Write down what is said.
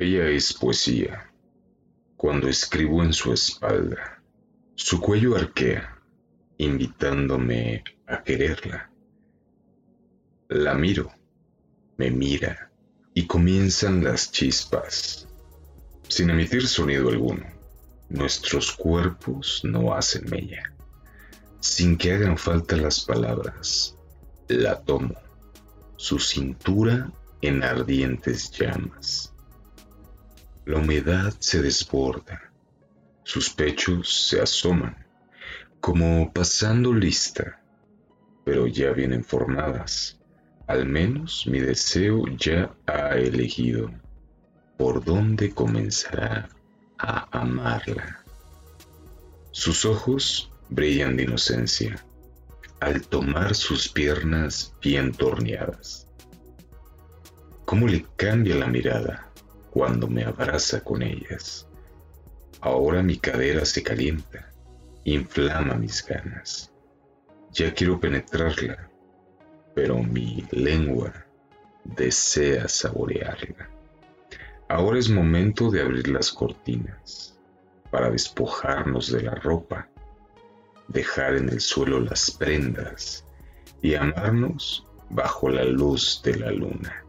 Ella es poesía. Cuando escribo en su espalda, su cuello arquea, invitándome a quererla. La miro, me mira y comienzan las chispas. Sin emitir sonido alguno, nuestros cuerpos no hacen mella. Sin que hagan falta las palabras, la tomo, su cintura en ardientes llamas. La humedad se desborda, sus pechos se asoman, como pasando lista, pero ya vienen formadas al menos mi deseo ya ha elegido por dónde comenzará a amarla. Sus ojos brillan de inocencia al tomar sus piernas bien torneadas. ¿Cómo le cambia la mirada cuando me abraza con ellas? Ahora mi cadera se calienta, inflama mis ganas. Ya quiero penetrarla pero mi lengua desea saborearla. Ahora es momento de abrir las cortinas para despojarnos de la ropa, dejar en el suelo las prendas y amarnos bajo la luz de la luna.